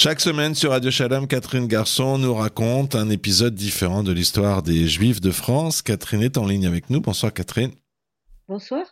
Chaque semaine sur Radio Shalom, Catherine Garçon nous raconte un épisode différent de l'histoire des Juifs de France. Catherine est en ligne avec nous. Bonsoir Catherine. Bonsoir.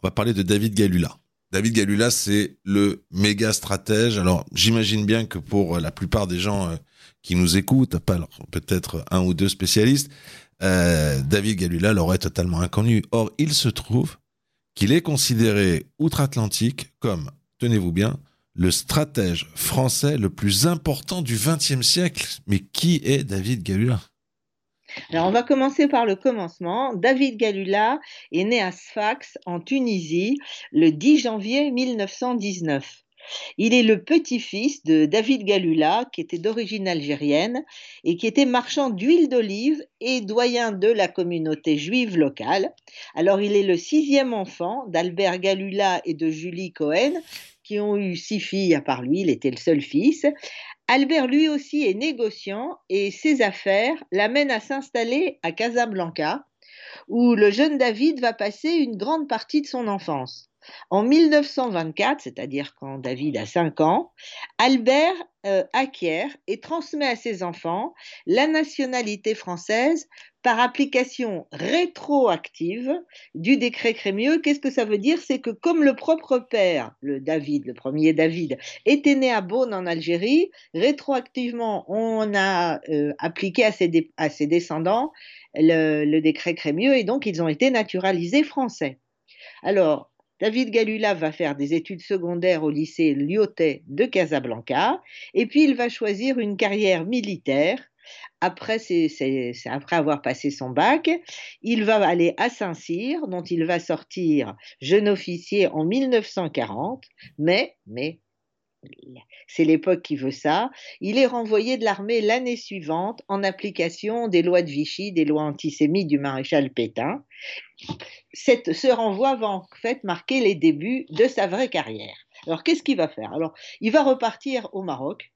On va parler de David Galula. David Galula, c'est le méga stratège. Alors, j'imagine bien que pour la plupart des gens euh, qui nous écoutent, pas peut-être un ou deux spécialistes, euh, David Galula l'aurait totalement inconnu. Or, il se trouve qu'il est considéré outre-Atlantique comme, tenez-vous bien, le stratège français le plus important du XXe siècle. Mais qui est David Galula? Alors, on va commencer par le commencement. David Galula est né à Sfax, en Tunisie, le 10 janvier 1919. Il est le petit-fils de David Galula, qui était d'origine algérienne et qui était marchand d'huile d'olive et doyen de la communauté juive locale. Alors, il est le sixième enfant d'Albert Galula et de Julie Cohen, qui ont eu six filles à part lui, il était le seul fils. Albert lui aussi est négociant et ses affaires l'amènent à s'installer à Casablanca, où le jeune David va passer une grande partie de son enfance. En 1924, c'est-à-dire quand David a 5 ans, Albert euh, acquiert et transmet à ses enfants la nationalité française par application rétroactive du décret Crémieux. Qu'est-ce que ça veut dire? C'est que comme le propre père, le David, le premier David, était né à Beaune en Algérie, rétroactivement, on a euh, appliqué à ses, descendants le, le décret Crémieux et donc ils ont été naturalisés français. Alors, David Galula va faire des études secondaires au lycée Lyotet de Casablanca et puis il va choisir une carrière militaire. Après, après avoir passé son bac, il va aller à Saint-Cyr, dont il va sortir jeune officier en 1940, mais, mais c'est l'époque qui veut ça. Il est renvoyé de l'armée l'année suivante en application des lois de Vichy, des lois antisémites du maréchal Pétain. ce renvoi va en fait marquer les débuts de sa vraie carrière. Alors qu'est-ce qu'il va faire? Alors il va repartir au Maroc.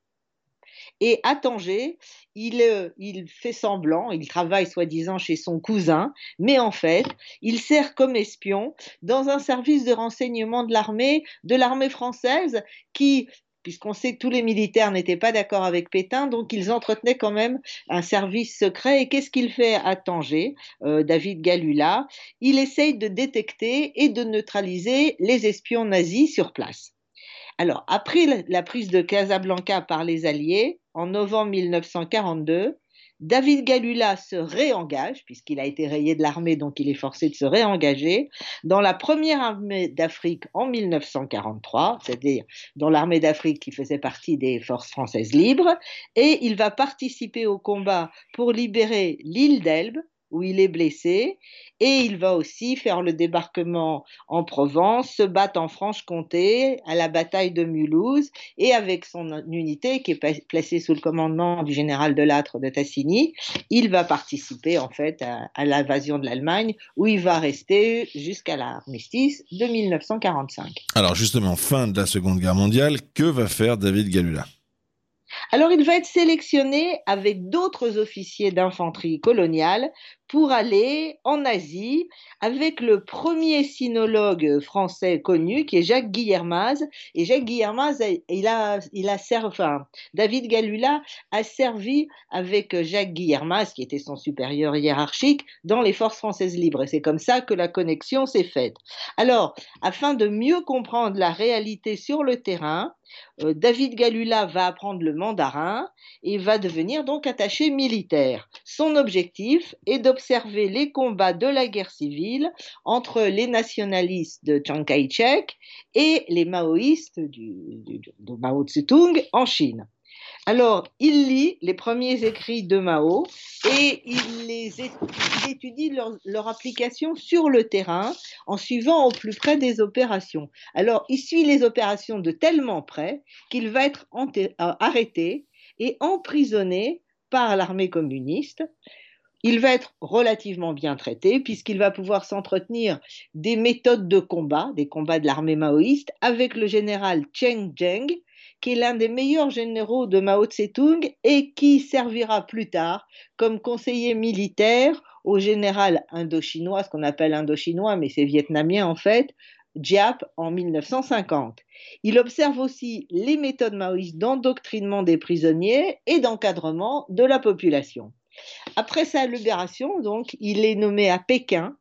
Et à Tanger, il, euh, il fait semblant, il travaille soi-disant chez son cousin, mais en fait, il sert comme espion dans un service de renseignement de l'armée, de l'armée française, qui puisqu'on sait que tous les militaires n'étaient pas d'accord avec Pétain, donc ils entretenaient quand même un service secret. Et qu'est-ce qu'il fait à Tanger, euh, David Galula? Il essaye de détecter et de neutraliser les espions nazis sur place. Alors, après la prise de Casablanca par les Alliés, en novembre 1942, David Galula se réengage, puisqu'il a été rayé de l'armée, donc il est forcé de se réengager, dans la première armée d'Afrique en 1943, c'est-à-dire dans l'armée d'Afrique qui faisait partie des forces françaises libres, et il va participer au combat pour libérer l'île d'Elbe, où il est blessé, et il va aussi faire le débarquement en Provence, se battre en Franche-Comté à la bataille de Mulhouse, et avec son unité qui est placée sous le commandement du général de Lattre de Tassigny, il va participer en fait à, à l'invasion de l'Allemagne, où il va rester jusqu'à l'armistice de 1945. Alors justement, fin de la Seconde Guerre mondiale, que va faire David Galula? Alors il va être sélectionné avec d'autres officiers d'infanterie coloniale pour aller en Asie avec le premier sinologue français connu qui est Jacques Guillermaz. Et Jacques Guillermaz, il a, il a servi, enfin, David Galula a servi avec Jacques Guillermaz, qui était son supérieur hiérarchique, dans les forces françaises libres. Et c'est comme ça que la connexion s'est faite. Alors, afin de mieux comprendre la réalité sur le terrain, euh, David Galula va apprendre le mandarin et va devenir donc attaché militaire. Son objectif est de observer les combats de la guerre civile entre les nationalistes de Chiang Kai-shek et les maoïstes de Mao Tse-tung en Chine. Alors, il lit les premiers écrits de Mao et il, étudie leur, application sur le terrain en suivant au plus près des opérations. Alors, il suit les opérations de tellement près qu'il va être euh, arrêté et emprisonné par l'armée communiste il va être relativement bien traité puisqu'il va pouvoir s'entretenir des méthodes de combat, des combats de l'armée maoïste, avec le général Cheng Zheng, qui est l'un des meilleurs généraux de Mao Tse-tung et qui servira plus tard comme conseiller militaire au général indochinois, ce qu'on appelle indochinois, mais c'est vietnamien en fait, Diap en 1950. Il observe aussi les méthodes maoïstes d'endoctrinement des prisonniers et d'encadrement de la population. Après sa libération, donc, il est nommé à Pékin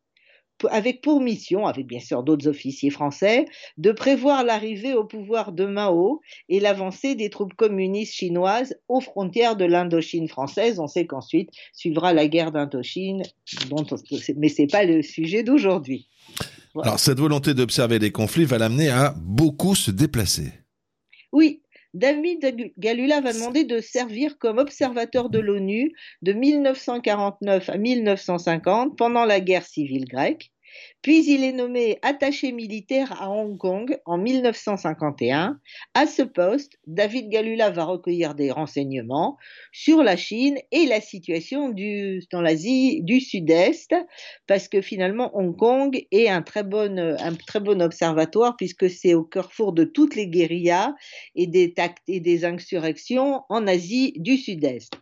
avec pour mission, avec bien sûr d'autres officiers français, de prévoir l'arrivée au pouvoir de Mao et l'avancée des troupes communistes chinoises aux frontières de l'Indochine française. On sait qu'ensuite suivra la guerre d'Indochine, mais ce n'est pas le sujet d'aujourd'hui. Alors cette volonté d'observer les conflits va l'amener à beaucoup se déplacer. Oui, David Galula va demander de servir comme observateur de l'ONU de 1949 à 1950 pendant la guerre civile grecque. Puis il est nommé attaché militaire à Hong Kong en 1951. À ce poste, David Galula va recueillir des renseignements sur la Chine et la situation dans l'Asie du Sud-Est, parce que finalement Hong Kong est un très bon, observatoire puisque c'est au carrefour de toutes les guérillas et des, et des insurrections en Asie du Sud-Est.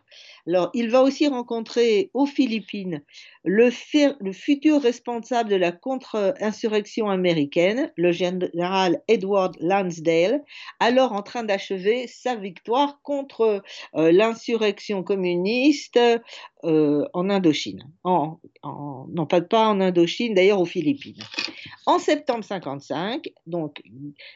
Alors, il va aussi rencontrer aux Philippines le, futur responsable de la contre-insurrection américaine, le général Edward Lansdale, alors en train d'achever sa victoire contre euh, l'insurrection communiste euh, en Indochine. Non, pas, pas en Indochine, d'ailleurs aux Philippines. En septembre 55, donc,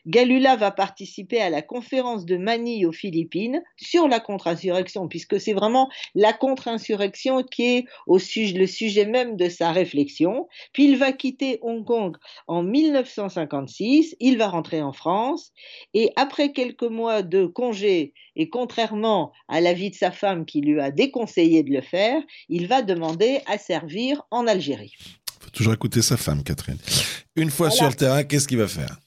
Galula va participer à la conférence de Manille aux Philippines sur la contre-insurrection, puisque c'est vraiment la contre-insurrection qui est au le sujet même de sa réflexion. Puis il va quitter Hong Kong en 1956, il va rentrer en France, et après quelques mois de congé, et contrairement à l'avis de sa femme qui lui a déconseillé de le faire, il va demander à servir en Algérie. Il faut toujours écouter sa femme, Catherine. Une fois sur le terrain, qu'est-ce qu'il va faire?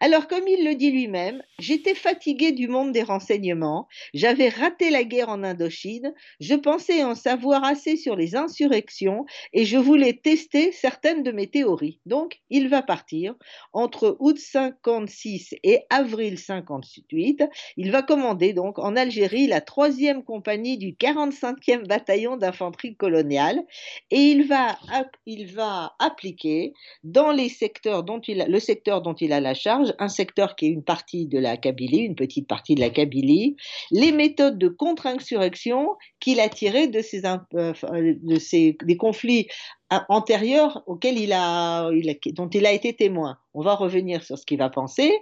Alors, comme il le dit lui-même, j'étais fatigué du monde des renseignements, j'avais raté la guerre en Indochine, je pensais en savoir assez sur les insurrections et je voulais tester certaines de mes théories. Donc, il va partir entre août 56 et avril 58. Il va commander donc en Algérie la troisième compagnie du 45e bataillon d'infanterie coloniale et il va, appliquer dans dont il le secteur dont il a la charge un secteur qui est une partie de la Kabylie, une petite partie de la Kabylie, les méthodes de contre-insurrection qu'il a tirées de ces, euh, ces des conflits antérieurs auxquels il a, dont il a été témoin. On va revenir sur ce qu'il va penser.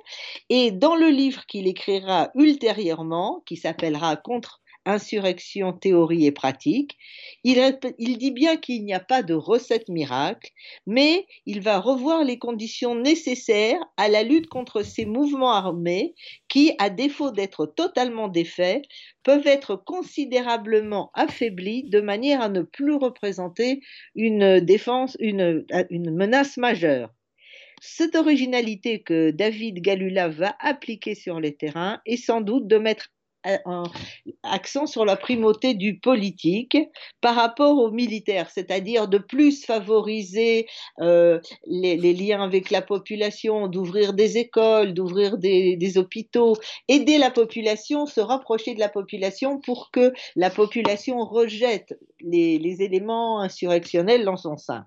Et dans le livre qu'il écrira ultérieurement, qui s'appellera Contre insurrection, théorie et pratique. Il, dit bien qu'il n'y a pas de recette miracle, mais il va revoir les conditions nécessaires à la lutte contre ces mouvements armés qui, à défaut d'être totalement défaits, peuvent être considérablement affaiblis de manière à ne plus représenter une défense, une menace majeure. Cette originalité que David Galula va appliquer sur les terrains est sans doute de mettre un accent sur la primauté du politique par rapport au militaire, c'est-à-dire de plus favoriser euh, les, liens avec la population, d'ouvrir des écoles, d'ouvrir des, hôpitaux, aider la population, se rapprocher de la population pour que la population rejette les, éléments insurrectionnels dans son sein.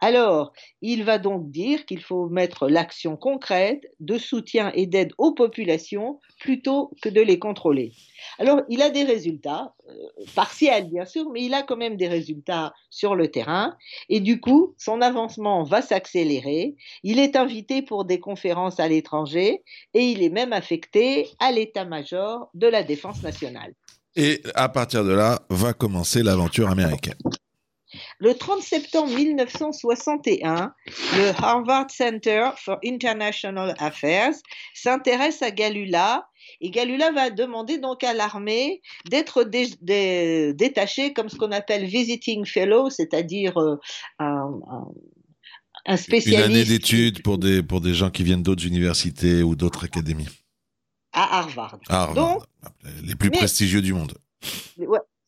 Alors, il va donc dire qu'il faut mettre l'action concrète de soutien et d'aide aux populations plutôt que de les contrôler. Alors, il a des résultats, euh, partiels bien sûr, mais il a quand même des résultats sur le terrain. Et du coup, son avancement va s'accélérer. Il est invité pour des conférences à l'étranger et il est même affecté à l'état-major de la défense nationale. Et à partir de là, va commencer l'aventure américaine. Le 30 septembre 1961, le Harvard Center for International Affairs s'intéresse à Galula et Galula va demander donc à l'armée d'être détaché comme ce qu'on appelle visiting fellow, c'est-à-dire euh, un, spécialiste. Une année d'études pour des, pour des gens qui viennent d'autres universités ou d'autres académies. À Harvard. Harvard. les plus prestigieux du monde.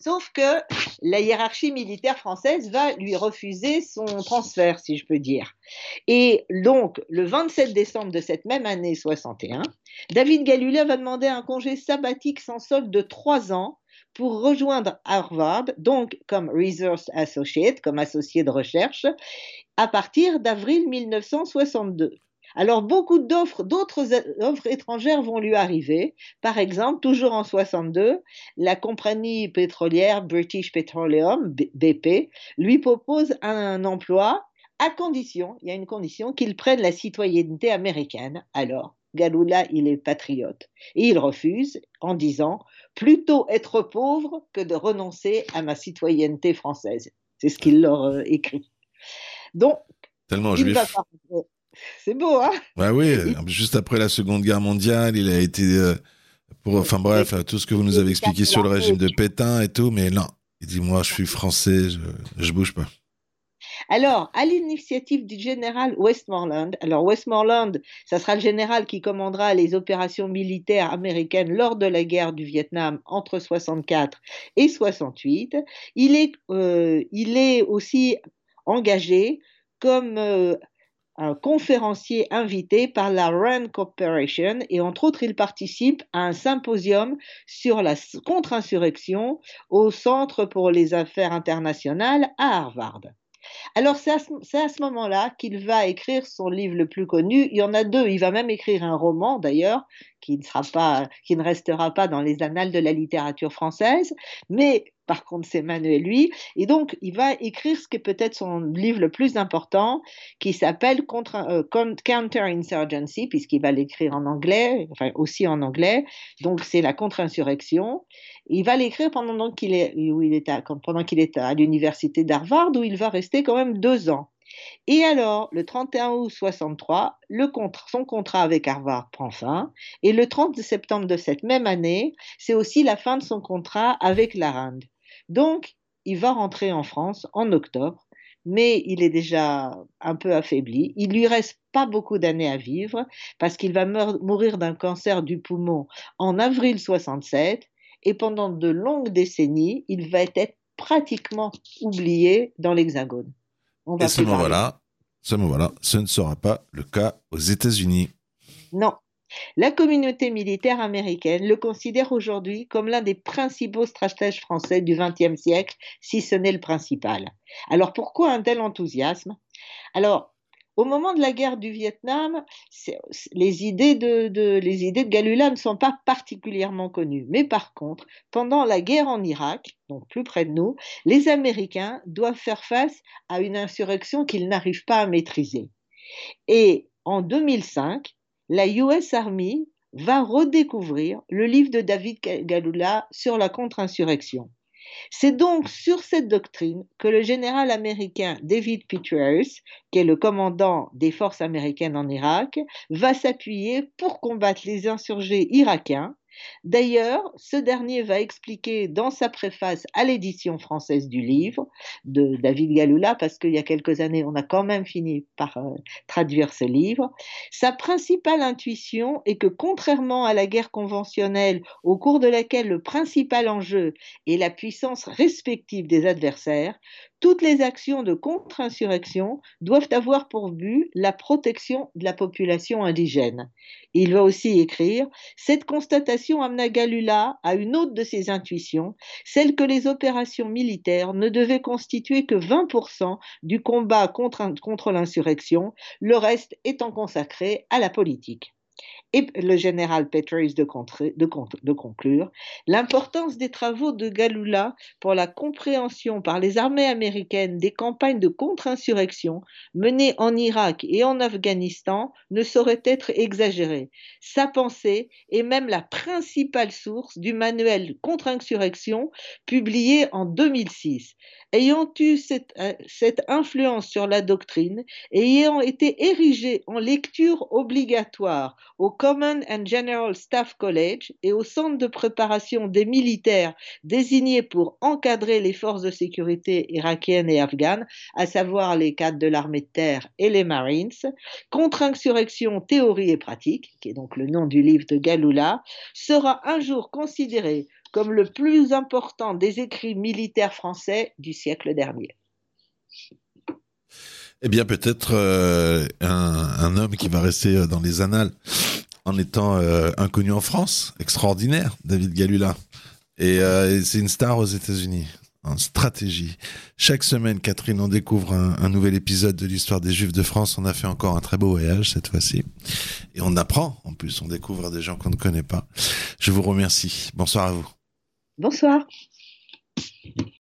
Sauf que la hiérarchie militaire française va lui refuser son transfert, si je peux dire. Et donc, le 27 décembre de cette même année 61, David Galula va demander un congé sabbatique sans solde de trois ans pour rejoindre Harvard, donc comme Research Associate, comme associé de recherche, à partir d'avril 1962. Alors, beaucoup d'offres, d'autres offres étrangères vont lui arriver. Par exemple, toujours en 62, la compagnie pétrolière British Petroleum, BP, lui propose un emploi à condition, il y a une condition, qu'il prenne la citoyenneté américaine. Alors, Galula, il est patriote. Et il refuse en disant plutôt être pauvre que de renoncer à ma citoyenneté française. C'est ce qu'il leur euh, écrit. Donc, tellement juif. C'est beau, hein? Bah oui, juste après la Seconde Guerre mondiale, il a été euh, pour, enfin bref, tout ce que vous nous avez expliqué sur le régime de Pétain et tout, mais non, il dit moi, je suis français, je, je bouge pas. Alors, à l'initiative du général Westmoreland, alors Westmoreland, ça sera le général qui commandera les opérations militaires américaines lors de la guerre du Vietnam entre 64 et 68, il est, euh, il est aussi engagé comme euh, un conférencier invité par la RAND Corporation et entre autres il participe à un symposium sur la contre-insurrection au Centre pour les affaires internationales à Harvard. Alors c'est à ce, moment-là qu'il va écrire son livre le plus connu. Il y en a deux. Il va même écrire un roman d'ailleurs qui ne qui ne restera pas dans les annales de la littérature française, mais par contre c'est Manuel lui, et donc il va écrire ce qui est peut-être son livre le plus important, qui s'appelle euh, Counter-Insurgency, puisqu'il va l'écrire en anglais, enfin aussi en anglais, donc c'est la contre-insurrection. Il va l'écrire pendant qu'il est, est pendant qu'il est à l'université d'Harvard, où il va rester quand même deux ans. Et alors, le 31 août 63, le son contrat avec Harvard prend fin. Et le 30 septembre de cette même année, c'est aussi la fin de son contrat avec la RAND. Donc, il va rentrer en France en octobre, mais il est déjà un peu affaibli. Il lui reste pas beaucoup d'années à vivre parce qu'il va mourir d'un cancer du poumon en avril 67 et pendant de longues décennies, il va être pratiquement oublié dans l'Hexagone. Et ce moment-là, ce moment-là, ce ne sera pas le cas aux États-Unis. Non. La communauté militaire américaine le considère aujourd'hui comme l'un des principaux stratèges français du XXe siècle, si ce n'est le principal. Alors pourquoi un tel enthousiasme? Alors, au moment de la guerre du Vietnam, les idées de, Galula ne sont pas particulièrement connues. Mais par contre, pendant la guerre en Irak, donc plus près de nous, les Américains doivent faire face à une insurrection qu'ils n'arrivent pas à maîtriser. Et en 2005, la US Army va redécouvrir le livre de David Galula sur la contre-insurrection. C'est donc sur cette doctrine que le général américain David Petraeus, qui est le commandant des forces américaines en Irak, va s'appuyer pour combattre les insurgés irakiens D'ailleurs, ce dernier va expliquer dans sa préface à l'édition française du livre de David Galula, parce qu'il y a quelques années, on a quand même fini par euh, traduire ce livre, sa principale intuition est que contrairement à la guerre conventionnelle au cours de laquelle le principal enjeu est la puissance respective des adversaires, toutes les actions de contre-insurrection doivent avoir pour but la protection de la population indigène. Il va aussi écrire Cette constatation amena Galula à une autre de ses intuitions, celle que les opérations militaires ne devaient constituer que 20% du combat contre, contre l'insurrection, le reste étant consacré à la politique et le général Petraeus de, conclure l'importance des travaux de Galula pour la compréhension par les armées américaines des campagnes de contre-insurrection menées en Irak et en Afghanistan ne saurait être exagérée. Sa pensée est même la principale source du manuel contre-insurrection publié en 2006 ayant eu euh, cette, influence sur la doctrine et ayant été érigé en lecture obligatoire au Common and General Staff College et au centre de préparation des militaires désignés pour encadrer les forces de sécurité irakiennes et afghanes, à savoir les cadres de l'armée de terre et les Marines, Contre-insurrection, théorie et pratique, qui est donc le nom du livre de Galula, sera un jour considéré comme le plus important des écrits militaires français du siècle dernier. Eh bien, peut-être euh, un, homme qui va rester euh, dans les annales en étant euh, inconnu en France, extraordinaire, David Galula. Et c'est une star aux États-Unis. en stratégie. Chaque semaine, Catherine, on découvre un, nouvel épisode de l'histoire des Juifs de France. On a fait encore un très beau voyage cette fois-ci. Et on apprend, en plus, on découvre des gens qu'on ne connaît pas. Je vous remercie. Bonsoir à vous. Bonsoir.